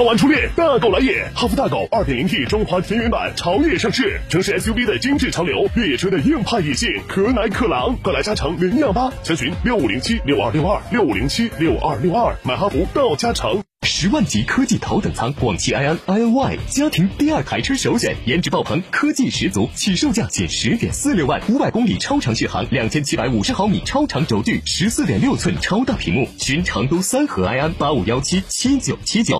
超玩初恋，大狗来也！哈弗大狗 2.0T 中华田园版潮野上市，城市 SUV 的精致潮流，越野车的硬派野性，可奶可狼，快来嘉诚零幺八，详询六五零七六二六二六五零七六二六二，买哈弗到嘉诚。十万级科技头等舱广汽埃安 iNY 家庭第二台车首选，颜值爆棚，科技十足，起售价仅十点四六万，五百公里超长续航，两千七百五十毫米超长轴距，十四点六寸超大屏幕。寻成都三河埃安八五幺七七九七九。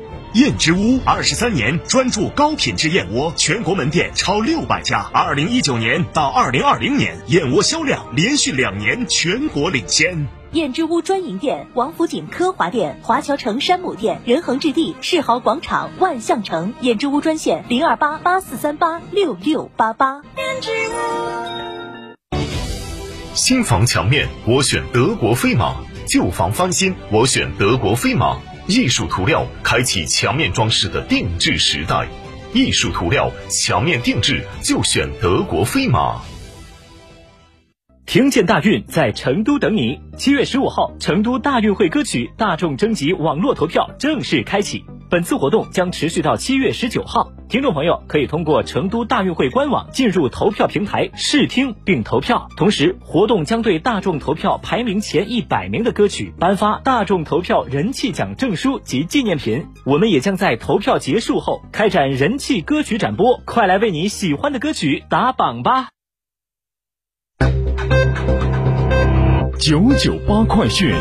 燕之屋二十三年专注高品质燕窝，全国门店超六百家。二零一九年到二零二零年，燕窝销量连续两年全国领先。燕之屋专营店：王府井科华店、华侨城山姆店、仁恒置地、世豪广场、万象城。燕之屋专线：零二八八四三八六六八八。燕之屋。新房墙面我选德国飞马，旧房翻新我选德国飞马。艺术涂料开启墙面装饰的定制时代，艺术涂料墙面定制就选德国飞马。听见大运在成都等你，七月十五号，成都大运会歌曲大众征集网络投票正式开启。本次活动将持续到七月十九号，听众朋友可以通过成都大运会官网进入投票平台试听并投票。同时，活动将对大众投票排名前一百名的歌曲颁发大众投票人气奖证书及纪念品。我们也将在投票结束后开展人气歌曲展播，快来为你喜欢的歌曲打榜吧！九九八快讯。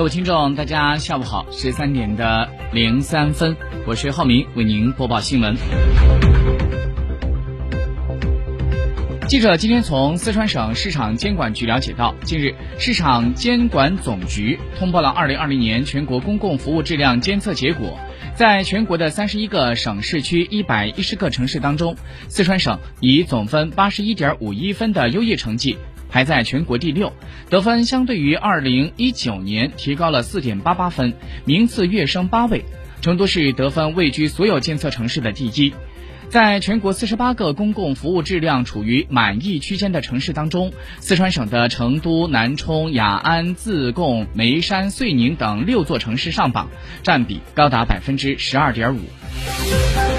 各位听众，大家下午好，十三点的零三分，我是浩明，为您播报新闻。记者今天从四川省市场监管局了解到，近日市场监管总局通报了二零二零年全国公共服务质量监测结果，在全国的三十一个省市区一百一十个城市当中，四川省以总分八十一点五一分的优异成绩。排在全国第六，得分相对于二零一九年提高了四点八八分，名次跃升八位。成都市得分位居所有监测城市的第一。在全国四十八个公共服务质量处于满意区间的城市当中，四川省的成都、南充、雅安、自贡、眉山、遂宁等六座城市上榜，占比高达百分之十二点五。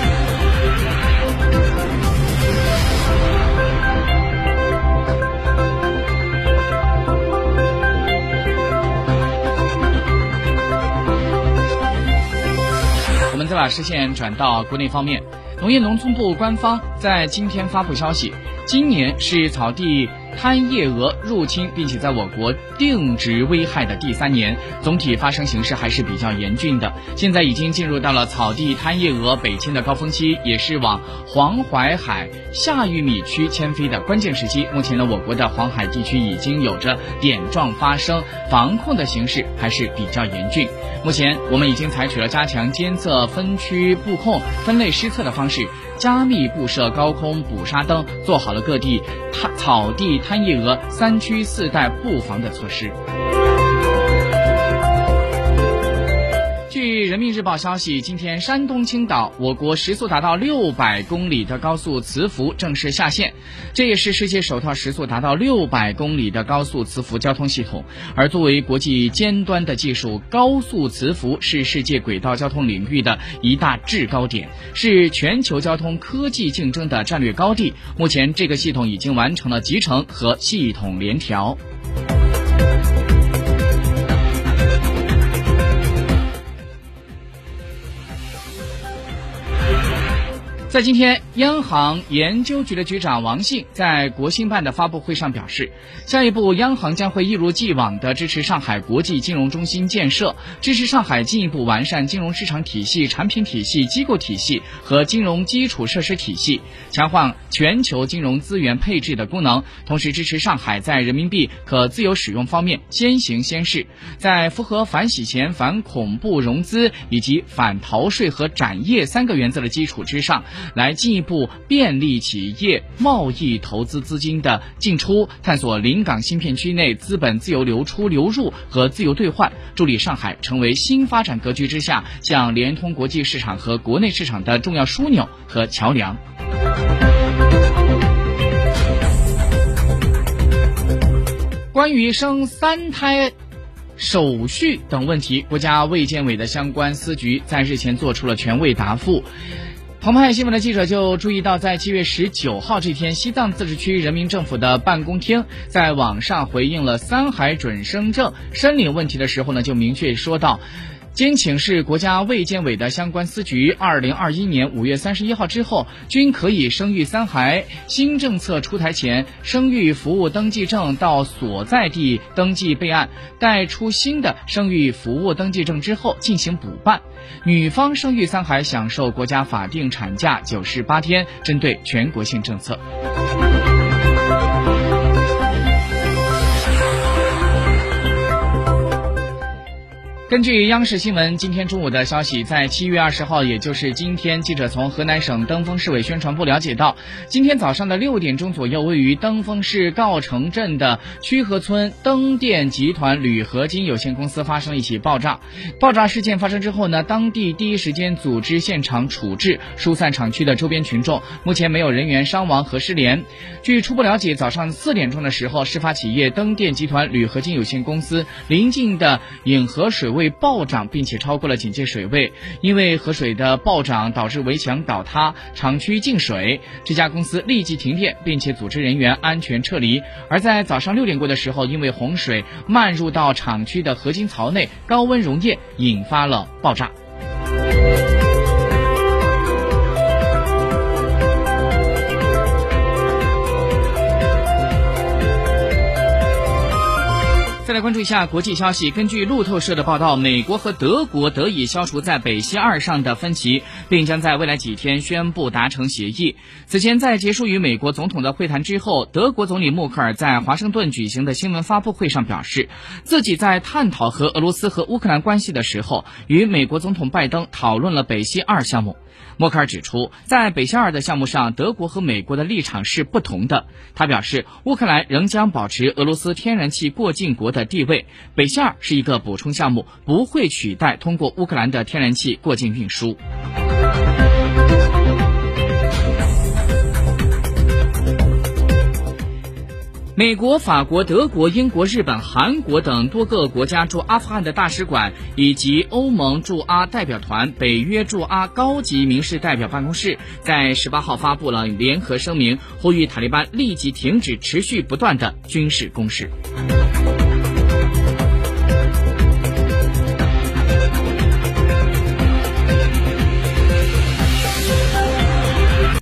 再把视线转到国内方面，农业农村部官方在今天发布消息，今年是草地贪叶蛾入侵并且在我国定植危害的第三年，总体发生形势还是比较严峻的。现在已经进入到了草地贪叶蛾北迁的高峰期，也是往黄淮海下玉米区迁飞的关键时期。目前呢，我国的黄海地区已经有着点状发生，防控的形势还是比较严峻。目前，我们已经采取了加强监测、分区布控、分类施测的方式，加密布设高空捕杀灯，做好了各地滩草地贪夜蛾三区四带布防的措施。人民日报消息，今天山东青岛，我国时速达到六百公里的高速磁浮正式下线，这也是世界首套时速达到六百公里的高速磁浮交通系统。而作为国际尖端的技术，高速磁浮是世界轨道交通领域的一大制高点，是全球交通科技竞争的战略高地。目前，这个系统已经完成了集成和系统联调。在今天，央行研究局的局长王信在国新办的发布会上表示，下一步央行将会一如既往地支持上海国际金融中心建设，支持上海进一步完善金融市场体系、产品体系、机构体系和金融基础设施体系，强化全球金融资源配置的功能，同时支持上海在人民币可自由使用方面先行先试，在符合反洗钱、反恐怖融资以及反逃税和展业三个原则的基础之上。来进一步便利企业贸易投资资金的进出，探索临港新片区内资本自由流出流入和自由兑换，助力上海成为新发展格局之下向联通国际市场和国内市场的重要枢纽和桥梁。关于生三胎手续等问题，国家卫健委的相关司局在日前做出了权威答复。澎湃新闻的记者就注意到，在七月十九号这天，西藏自治区人民政府的办公厅在网上回应了三孩准生证申领问题的时候呢，就明确说到。经请示国家卫健委的相关司局，二零二一年五月三十一号之后，均可以生育三孩。新政策出台前，生育服务登记证到所在地登记备案，待出新的生育服务登记证之后进行补办。女方生育三孩，享受国家法定产假九十八天。针对全国性政策。根据央视新闻今天中午的消息，在七月二十号，也就是今天，记者从河南省登封市委宣传部了解到，今天早上的六点钟左右，位于登封市诰城镇的曲河村登电集团铝合金有限公司发生一起爆炸。爆炸事件发生之后呢，当地第一时间组织现场处置，疏散厂区的周边群众。目前没有人员伤亡和失联。据初步了解，早上四点钟的时候，事发企业登电集团铝合金有限公司临近的引河水位。会暴涨，并且超过了警戒水位。因为河水的暴涨导致围墙倒塌，厂区进水，这家公司立即停电，并且组织人员安全撤离。而在早上六点过的时候，因为洪水漫入到厂区的合金槽内，高温溶液引发了爆炸。关注一下国际消息。根据路透社的报道，美国和德国得以消除在北溪二上的分歧，并将在未来几天宣布达成协议。此前，在结束与美国总统的会谈之后，德国总理默克尔在华盛顿举行的新闻发布会上表示，自己在探讨和俄罗斯和乌克兰关系的时候，与美国总统拜登讨论了北溪二项目。默克尔指出，在北溪二的项目上，德国和美国的立场是不同的。他表示，乌克兰仍将保持俄罗斯天然气过境国的地位，北溪二是一个补充项目，不会取代通过乌克兰的天然气过境运输。美国、法国、德国、英国、日本、韩国等多个国家驻阿富汗的大使馆，以及欧盟驻阿代表团、北约驻阿高级民事代表办公室，在十八号发布了联合声明，呼吁塔利班立即停止持续不断的军事攻势。